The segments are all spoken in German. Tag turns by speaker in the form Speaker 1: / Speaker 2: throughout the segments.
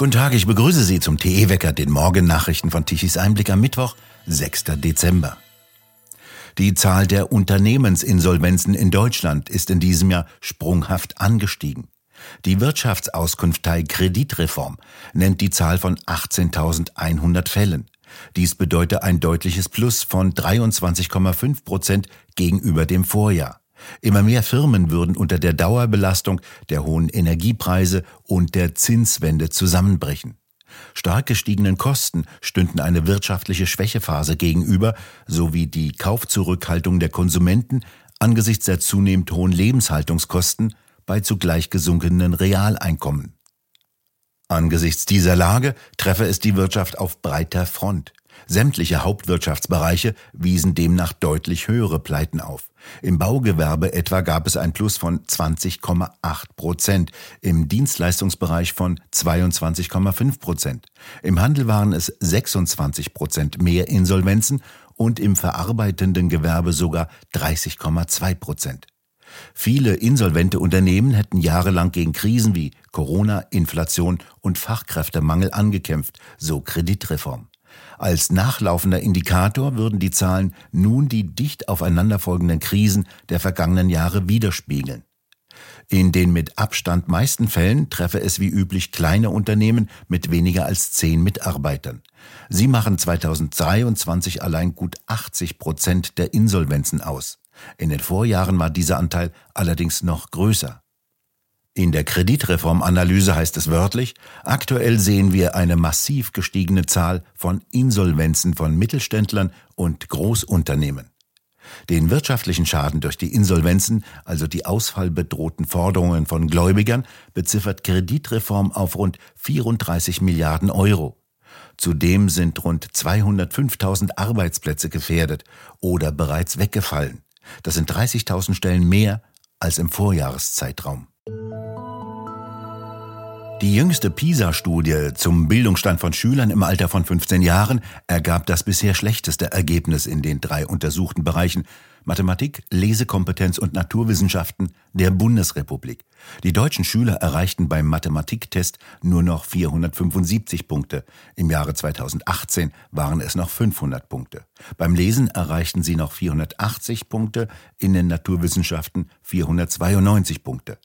Speaker 1: Guten Tag, ich begrüße Sie zum TE-Wecker, den Morgennachrichten von Tichys Einblick am Mittwoch, 6. Dezember. Die Zahl der Unternehmensinsolvenzen in Deutschland ist in diesem Jahr sprunghaft angestiegen. Die Wirtschaftsauskunftei Kreditreform nennt die Zahl von 18.100 Fällen. Dies bedeutet ein deutliches Plus von 23,5 Prozent gegenüber dem Vorjahr. Immer mehr Firmen würden unter der Dauerbelastung der hohen Energiepreise und der Zinswende zusammenbrechen. Stark gestiegenen Kosten stünden eine wirtschaftliche Schwächephase gegenüber, sowie die Kaufzurückhaltung der Konsumenten angesichts der zunehmend hohen Lebenshaltungskosten bei zugleich gesunkenen Realeinkommen. Angesichts dieser Lage treffe es die Wirtschaft auf breiter Front. Sämtliche Hauptwirtschaftsbereiche wiesen demnach deutlich höhere Pleiten auf. Im Baugewerbe etwa gab es ein Plus von 20,8 Prozent, im Dienstleistungsbereich von 22,5 Prozent. Im Handel waren es 26 Prozent mehr Insolvenzen und im verarbeitenden Gewerbe sogar 30,2 Prozent. Viele insolvente Unternehmen hätten jahrelang gegen Krisen wie Corona, Inflation und Fachkräftemangel angekämpft, so Kreditreform. Als nachlaufender Indikator würden die Zahlen nun die dicht aufeinanderfolgenden Krisen der vergangenen Jahre widerspiegeln. In den mit Abstand meisten Fällen treffe es wie üblich kleine Unternehmen mit weniger als zehn Mitarbeitern. Sie machen 2023 allein gut 80 Prozent der Insolvenzen aus. In den Vorjahren war dieser Anteil allerdings noch größer. In der Kreditreformanalyse heißt es wörtlich, aktuell sehen wir eine massiv gestiegene Zahl von Insolvenzen von Mittelständlern und Großunternehmen. Den wirtschaftlichen Schaden durch die Insolvenzen, also die ausfallbedrohten Forderungen von Gläubigern, beziffert Kreditreform auf rund 34 Milliarden Euro. Zudem sind rund 205.000 Arbeitsplätze gefährdet oder bereits weggefallen. Das sind 30.000 Stellen mehr als im Vorjahreszeitraum. Die jüngste PISA-Studie zum Bildungsstand von Schülern im Alter von 15 Jahren ergab das bisher schlechteste Ergebnis in den drei untersuchten Bereichen Mathematik, Lesekompetenz und Naturwissenschaften der Bundesrepublik. Die deutschen Schüler erreichten beim Mathematiktest nur noch 475 Punkte. Im Jahre 2018 waren es noch 500 Punkte. Beim Lesen erreichten sie noch 480 Punkte, in den Naturwissenschaften 492 Punkte.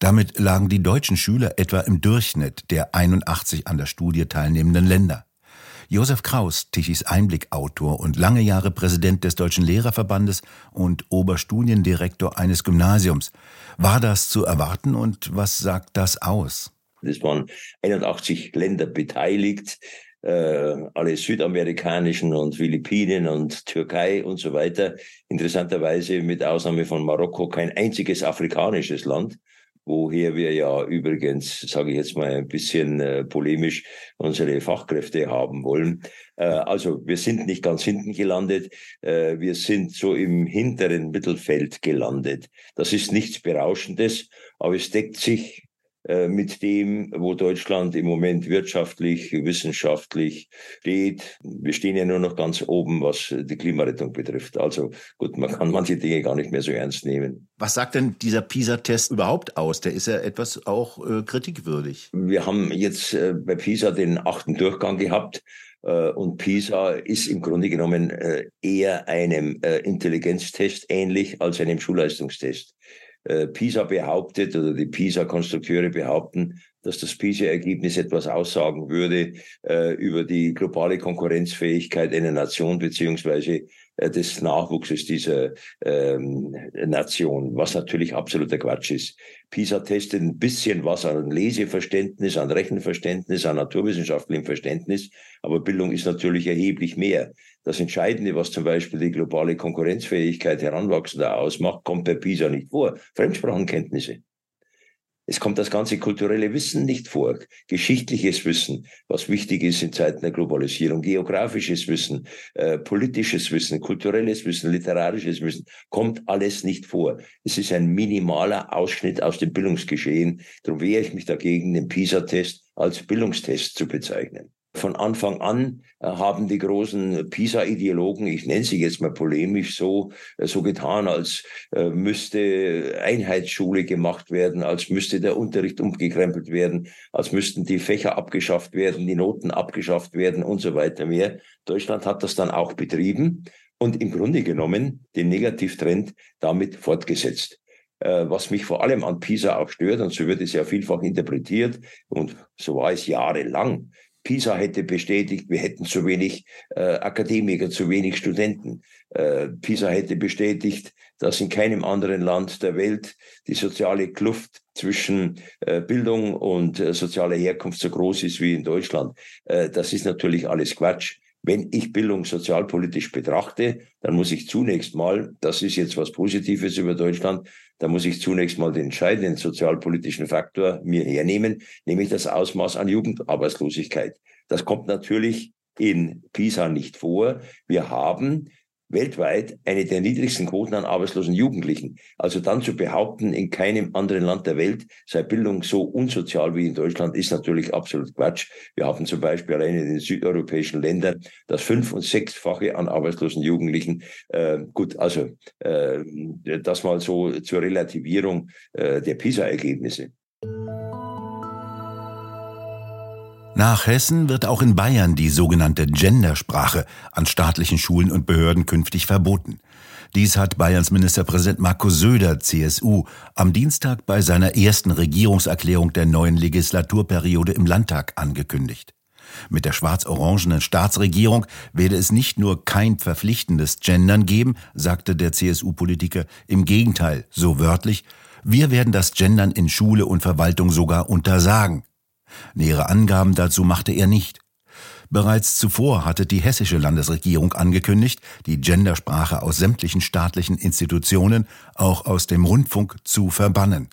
Speaker 1: Damit lagen die deutschen Schüler etwa im Durchschnitt der 81 an der Studie teilnehmenden Länder. Josef Kraus, Tichys Einblick-Autor und lange Jahre Präsident des Deutschen Lehrerverbandes und Oberstudiendirektor eines Gymnasiums. War das zu erwarten und was sagt das aus?
Speaker 2: Es waren 81 Länder beteiligt, äh, alle südamerikanischen und Philippinen und Türkei und so weiter. Interessanterweise mit Ausnahme von Marokko kein einziges afrikanisches Land woher wir ja übrigens, sage ich jetzt mal ein bisschen äh, polemisch, unsere Fachkräfte haben wollen. Äh, also wir sind nicht ganz hinten gelandet, äh, wir sind so im hinteren Mittelfeld gelandet. Das ist nichts Berauschendes, aber es deckt sich mit dem, wo Deutschland im Moment wirtschaftlich, wissenschaftlich steht. Wir stehen ja nur noch ganz oben, was die Klimarettung betrifft. Also gut, man kann manche Dinge gar nicht mehr so ernst nehmen.
Speaker 1: Was sagt denn dieser PISA-Test überhaupt aus? Der ist ja etwas auch äh, kritikwürdig.
Speaker 2: Wir haben jetzt äh, bei PISA den achten Durchgang gehabt. Äh, und PISA ist im Grunde genommen äh, eher einem Intelligenztest ähnlich als einem Schulleistungstest. Äh, PISA behauptet oder die PISA-Konstrukteure behaupten, dass das PISA-Ergebnis etwas aussagen würde äh, über die globale Konkurrenzfähigkeit einer Nation beziehungsweise äh, des Nachwuchses dieser ähm, Nation, was natürlich absoluter Quatsch ist. PISA testet ein bisschen was an Leseverständnis, an Rechenverständnis, an naturwissenschaftlichem Verständnis, aber Bildung ist natürlich erheblich mehr. Das Entscheidende, was zum Beispiel die globale Konkurrenzfähigkeit Heranwachsender ausmacht, kommt bei PISA nicht vor. Fremdsprachenkenntnisse. Es kommt das ganze kulturelle Wissen nicht vor, geschichtliches Wissen, was wichtig ist in Zeiten der Globalisierung, geografisches Wissen, äh, politisches Wissen, kulturelles Wissen, literarisches Wissen, kommt alles nicht vor. Es ist ein minimaler Ausschnitt aus dem Bildungsgeschehen. Darum wehre ich mich dagegen, den PISA-Test als Bildungstest zu bezeichnen. Von Anfang an äh, haben die großen PISA-Ideologen, ich nenne sie jetzt mal polemisch so, äh, so getan, als äh, müsste Einheitsschule gemacht werden, als müsste der Unterricht umgekrempelt werden, als müssten die Fächer abgeschafft werden, die Noten abgeschafft werden und so weiter mehr. Deutschland hat das dann auch betrieben und im Grunde genommen den Negativtrend damit fortgesetzt was mich vor allem an PISA auch stört, und so wird es ja vielfach interpretiert, und so war es jahrelang, PISA hätte bestätigt, wir hätten zu wenig äh, Akademiker, zu wenig Studenten. Äh, PISA hätte bestätigt, dass in keinem anderen Land der Welt die soziale Kluft zwischen äh, Bildung und äh, sozialer Herkunft so groß ist wie in Deutschland. Äh, das ist natürlich alles Quatsch. Wenn ich Bildung sozialpolitisch betrachte, dann muss ich zunächst mal, das ist jetzt was Positives über Deutschland, da muss ich zunächst mal den entscheidenden sozialpolitischen Faktor mir hernehmen, nämlich das Ausmaß an Jugendarbeitslosigkeit. Das kommt natürlich in PISA nicht vor. Wir haben weltweit eine der niedrigsten Quoten an arbeitslosen Jugendlichen. Also dann zu behaupten, in keinem anderen Land der Welt sei Bildung so unsozial wie in Deutschland, ist natürlich absolut Quatsch. Wir haben zum Beispiel allein in den südeuropäischen Ländern das fünf- und sechsfache an arbeitslosen Jugendlichen. Äh, gut, also äh, das mal so zur Relativierung äh, der PISA-Ergebnisse.
Speaker 1: Nach Hessen wird auch in Bayern die sogenannte Gendersprache an staatlichen Schulen und Behörden künftig verboten. Dies hat Bayerns Ministerpräsident Markus Söder, CSU, am Dienstag bei seiner ersten Regierungserklärung der neuen Legislaturperiode im Landtag angekündigt. Mit der schwarz-orangenen Staatsregierung werde es nicht nur kein verpflichtendes Gendern geben, sagte der CSU-Politiker, im Gegenteil, so wörtlich, wir werden das Gendern in Schule und Verwaltung sogar untersagen. Nähere Angaben dazu machte er nicht. Bereits zuvor hatte die hessische Landesregierung angekündigt, die Gendersprache aus sämtlichen staatlichen Institutionen, auch aus dem Rundfunk, zu verbannen.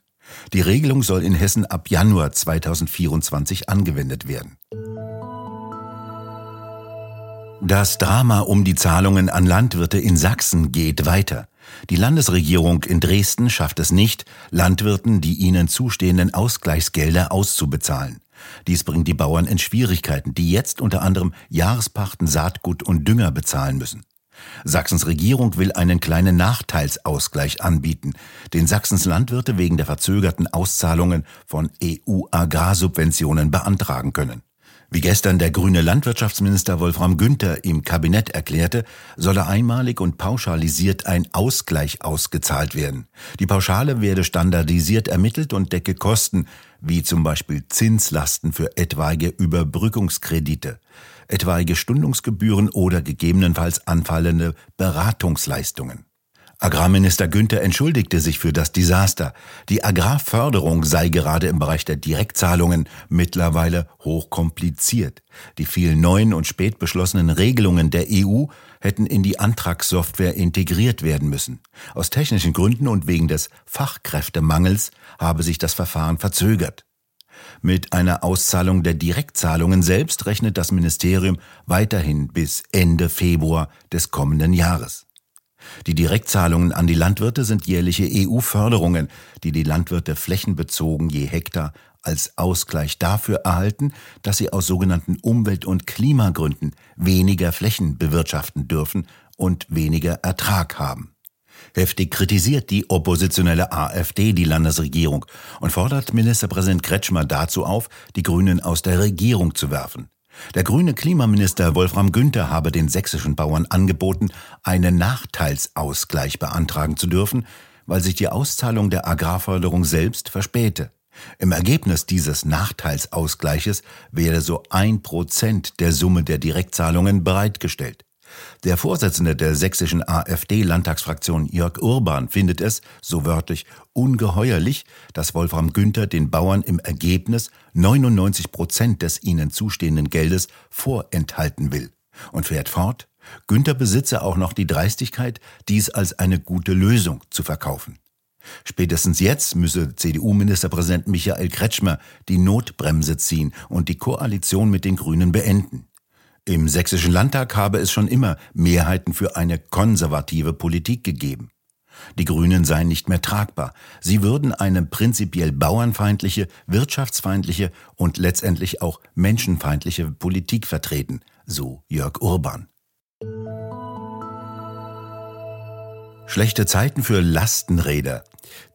Speaker 1: Die Regelung soll in Hessen ab Januar 2024 angewendet werden. Das Drama um die Zahlungen an Landwirte in Sachsen geht weiter. Die Landesregierung in Dresden schafft es nicht, Landwirten die ihnen zustehenden Ausgleichsgelder auszubezahlen. Dies bringt die Bauern in Schwierigkeiten, die jetzt unter anderem Jahrespachten, Saatgut und Dünger bezahlen müssen. Sachsens Regierung will einen kleinen Nachteilsausgleich anbieten, den Sachsens Landwirte wegen der verzögerten Auszahlungen von EU-Agrarsubventionen beantragen können. Wie gestern der grüne Landwirtschaftsminister Wolfram Günther im Kabinett erklärte, solle einmalig und pauschalisiert ein Ausgleich ausgezahlt werden. Die Pauschale werde standardisiert ermittelt und decke Kosten, wie zum Beispiel Zinslasten für etwaige Überbrückungskredite, etwaige Stundungsgebühren oder gegebenenfalls anfallende Beratungsleistungen. Agrarminister Günther entschuldigte sich für das Desaster. Die Agrarförderung sei gerade im Bereich der Direktzahlungen mittlerweile hochkompliziert. Die vielen neuen und spät beschlossenen Regelungen der EU hätten in die Antragssoftware integriert werden müssen. Aus technischen Gründen und wegen des Fachkräftemangels habe sich das Verfahren verzögert. Mit einer Auszahlung der Direktzahlungen selbst rechnet das Ministerium weiterhin bis Ende Februar des kommenden Jahres. Die Direktzahlungen an die Landwirte sind jährliche EU-Förderungen, die die Landwirte flächenbezogen je Hektar als Ausgleich dafür erhalten, dass sie aus sogenannten Umwelt- und Klimagründen weniger Flächen bewirtschaften dürfen und weniger Ertrag haben. Heftig kritisiert die oppositionelle AfD die Landesregierung und fordert Ministerpräsident Kretschmer dazu auf, die Grünen aus der Regierung zu werfen. Der grüne Klimaminister Wolfram Günther habe den sächsischen Bauern angeboten, einen Nachteilsausgleich beantragen zu dürfen, weil sich die Auszahlung der Agrarförderung selbst verspäte. Im Ergebnis dieses Nachteilsausgleiches werde so ein Prozent der Summe der Direktzahlungen bereitgestellt. Der Vorsitzende der sächsischen AfD-Landtagsfraktion Jörg Urban findet es, so wörtlich, ungeheuerlich, dass Wolfram Günther den Bauern im Ergebnis 99 Prozent des ihnen zustehenden Geldes vorenthalten will und fährt fort, Günther besitze auch noch die Dreistigkeit, dies als eine gute Lösung zu verkaufen. Spätestens jetzt müsse CDU-Ministerpräsident Michael Kretschmer die Notbremse ziehen und die Koalition mit den Grünen beenden. Im sächsischen Landtag habe es schon immer Mehrheiten für eine konservative Politik gegeben. Die Grünen seien nicht mehr tragbar. Sie würden eine prinzipiell bauernfeindliche, wirtschaftsfeindliche und letztendlich auch menschenfeindliche Politik vertreten, so Jörg Urban. Schlechte Zeiten für Lastenräder.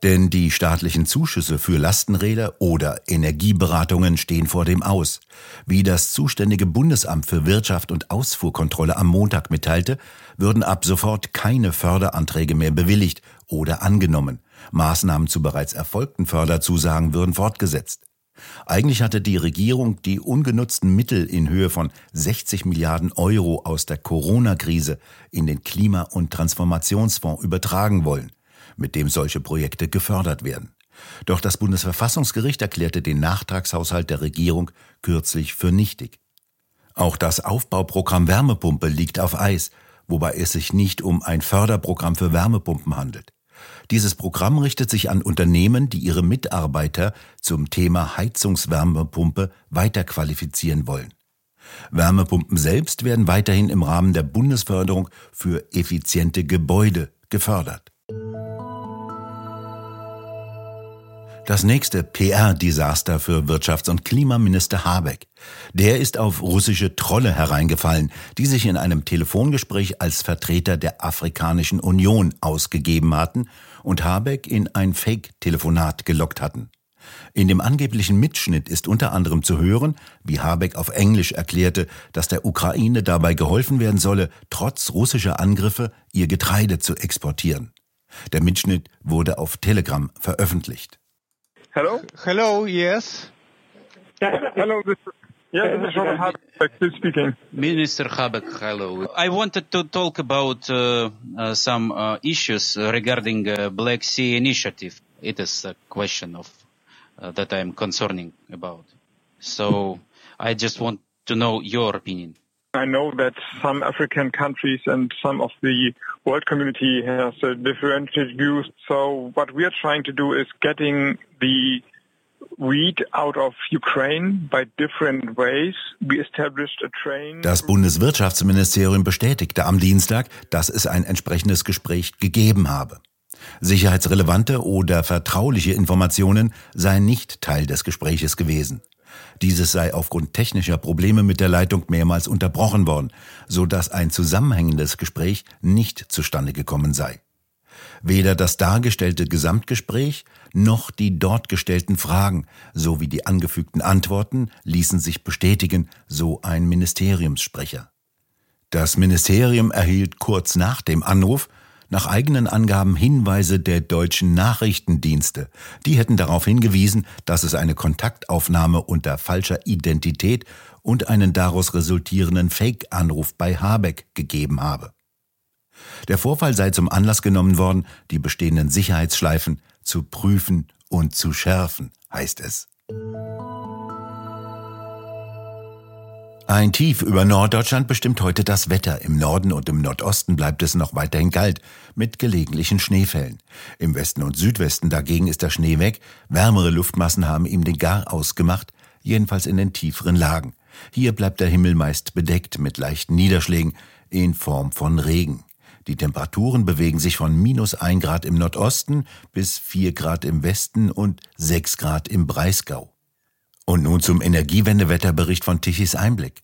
Speaker 1: Denn die staatlichen Zuschüsse für Lastenräder oder Energieberatungen stehen vor dem Aus. Wie das zuständige Bundesamt für Wirtschaft und Ausfuhrkontrolle am Montag mitteilte, würden ab sofort keine Förderanträge mehr bewilligt oder angenommen. Maßnahmen zu bereits erfolgten Förderzusagen würden fortgesetzt. Eigentlich hatte die Regierung die ungenutzten Mittel in Höhe von 60 Milliarden Euro aus der Corona-Krise in den Klima- und Transformationsfonds übertragen wollen, mit dem solche Projekte gefördert werden. Doch das Bundesverfassungsgericht erklärte den Nachtragshaushalt der Regierung kürzlich für nichtig. Auch das Aufbauprogramm Wärmepumpe liegt auf Eis, wobei es sich nicht um ein Förderprogramm für Wärmepumpen handelt. Dieses Programm richtet sich an Unternehmen, die ihre Mitarbeiter zum Thema Heizungswärmepumpe weiterqualifizieren wollen. Wärmepumpen selbst werden weiterhin im Rahmen der Bundesförderung für effiziente Gebäude gefördert. Das nächste PR-Desaster für Wirtschafts- und Klimaminister Habeck. Der ist auf russische Trolle hereingefallen, die sich in einem Telefongespräch als Vertreter der Afrikanischen Union ausgegeben hatten und Habeck in ein Fake-Telefonat gelockt hatten. In dem angeblichen Mitschnitt ist unter anderem zu hören, wie Habeck auf Englisch erklärte, dass der Ukraine dabei geholfen werden solle, trotz russischer Angriffe ihr Getreide zu exportieren. Der Mitschnitt wurde auf Telegram veröffentlicht.
Speaker 3: Hello?
Speaker 4: Hello, yes.
Speaker 3: Hello, this is, this is Robert Habeck still speaking.
Speaker 4: Minister Habeck, hello. I wanted to talk about uh, uh, some uh, issues regarding uh, Black Sea Initiative. It is a question of uh, that I am concerning about. So I just want to know your opinion.
Speaker 3: I know that some African countries and some of the world community has uh, differentiated views. So what we are trying to do is getting the wheat out of Ukraine by different ways. We established a train.
Speaker 1: Das Bundeswirtschaftsministerium bestätigte am Dienstag, dass es ein entsprechendes Gespräch gegeben habe. Sicherheitsrelevante oder vertrauliche Informationen seien nicht Teil des Gespräches gewesen. Dieses sei aufgrund technischer Probleme mit der Leitung mehrmals unterbrochen worden, so dass ein zusammenhängendes Gespräch nicht zustande gekommen sei. Weder das dargestellte Gesamtgespräch noch die dort gestellten Fragen sowie die angefügten Antworten ließen sich bestätigen, so ein Ministeriumssprecher. Das Ministerium erhielt kurz nach dem Anruf nach eigenen Angaben Hinweise der deutschen Nachrichtendienste. Die hätten darauf hingewiesen, dass es eine Kontaktaufnahme unter falscher Identität und einen daraus resultierenden Fake-Anruf bei Habeck gegeben habe. Der Vorfall sei zum Anlass genommen worden, die bestehenden Sicherheitsschleifen zu prüfen und zu schärfen, heißt es. Ein Tief über Norddeutschland bestimmt heute das Wetter. Im Norden und im Nordosten bleibt es noch weiterhin kalt, mit gelegentlichen Schneefällen. Im Westen und Südwesten dagegen ist der Schnee weg. Wärmere Luftmassen haben ihm den Gar ausgemacht, jedenfalls in den tieferen Lagen. Hier bleibt der Himmel meist bedeckt mit leichten Niederschlägen in Form von Regen. Die Temperaturen bewegen sich von minus ein Grad im Nordosten bis vier Grad im Westen und sechs Grad im Breisgau. Und nun zum Energiewendewetterbericht von Tichys Einblick.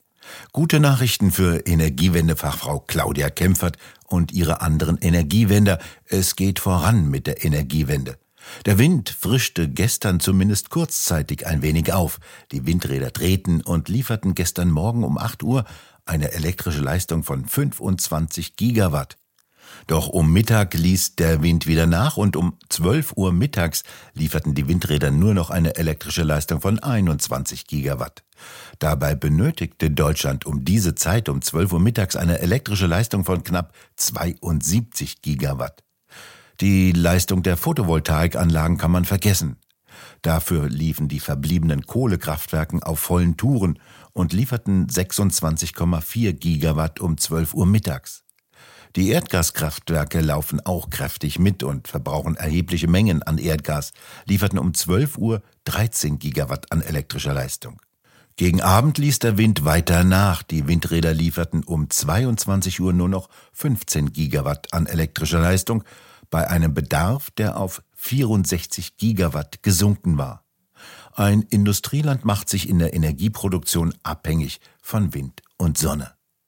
Speaker 1: Gute Nachrichten für Energiewendefachfrau Claudia Kempfert und ihre anderen Energiewender. Es geht voran mit der Energiewende. Der Wind frischte gestern zumindest kurzzeitig ein wenig auf. Die Windräder drehten und lieferten gestern Morgen um 8 Uhr eine elektrische Leistung von 25 Gigawatt. Doch um Mittag ließ der Wind wieder nach und um 12 Uhr mittags lieferten die Windräder nur noch eine elektrische Leistung von 21 Gigawatt. Dabei benötigte Deutschland um diese Zeit um 12 Uhr mittags eine elektrische Leistung von knapp 72 Gigawatt. Die Leistung der Photovoltaikanlagen kann man vergessen. Dafür liefen die verbliebenen Kohlekraftwerken auf vollen Touren und lieferten 26,4 Gigawatt um 12 Uhr mittags. Die Erdgaskraftwerke laufen auch kräftig mit und verbrauchen erhebliche Mengen an Erdgas, lieferten um 12 Uhr 13 Gigawatt an elektrischer Leistung. Gegen Abend ließ der Wind weiter nach. Die Windräder lieferten um 22 Uhr nur noch 15 Gigawatt an elektrischer Leistung. bei einem Bedarf, der auf 64 Gigawatt gesunken war. Ein Industrieland macht sich in der Energieproduktion abhängig von Wind und Sonne.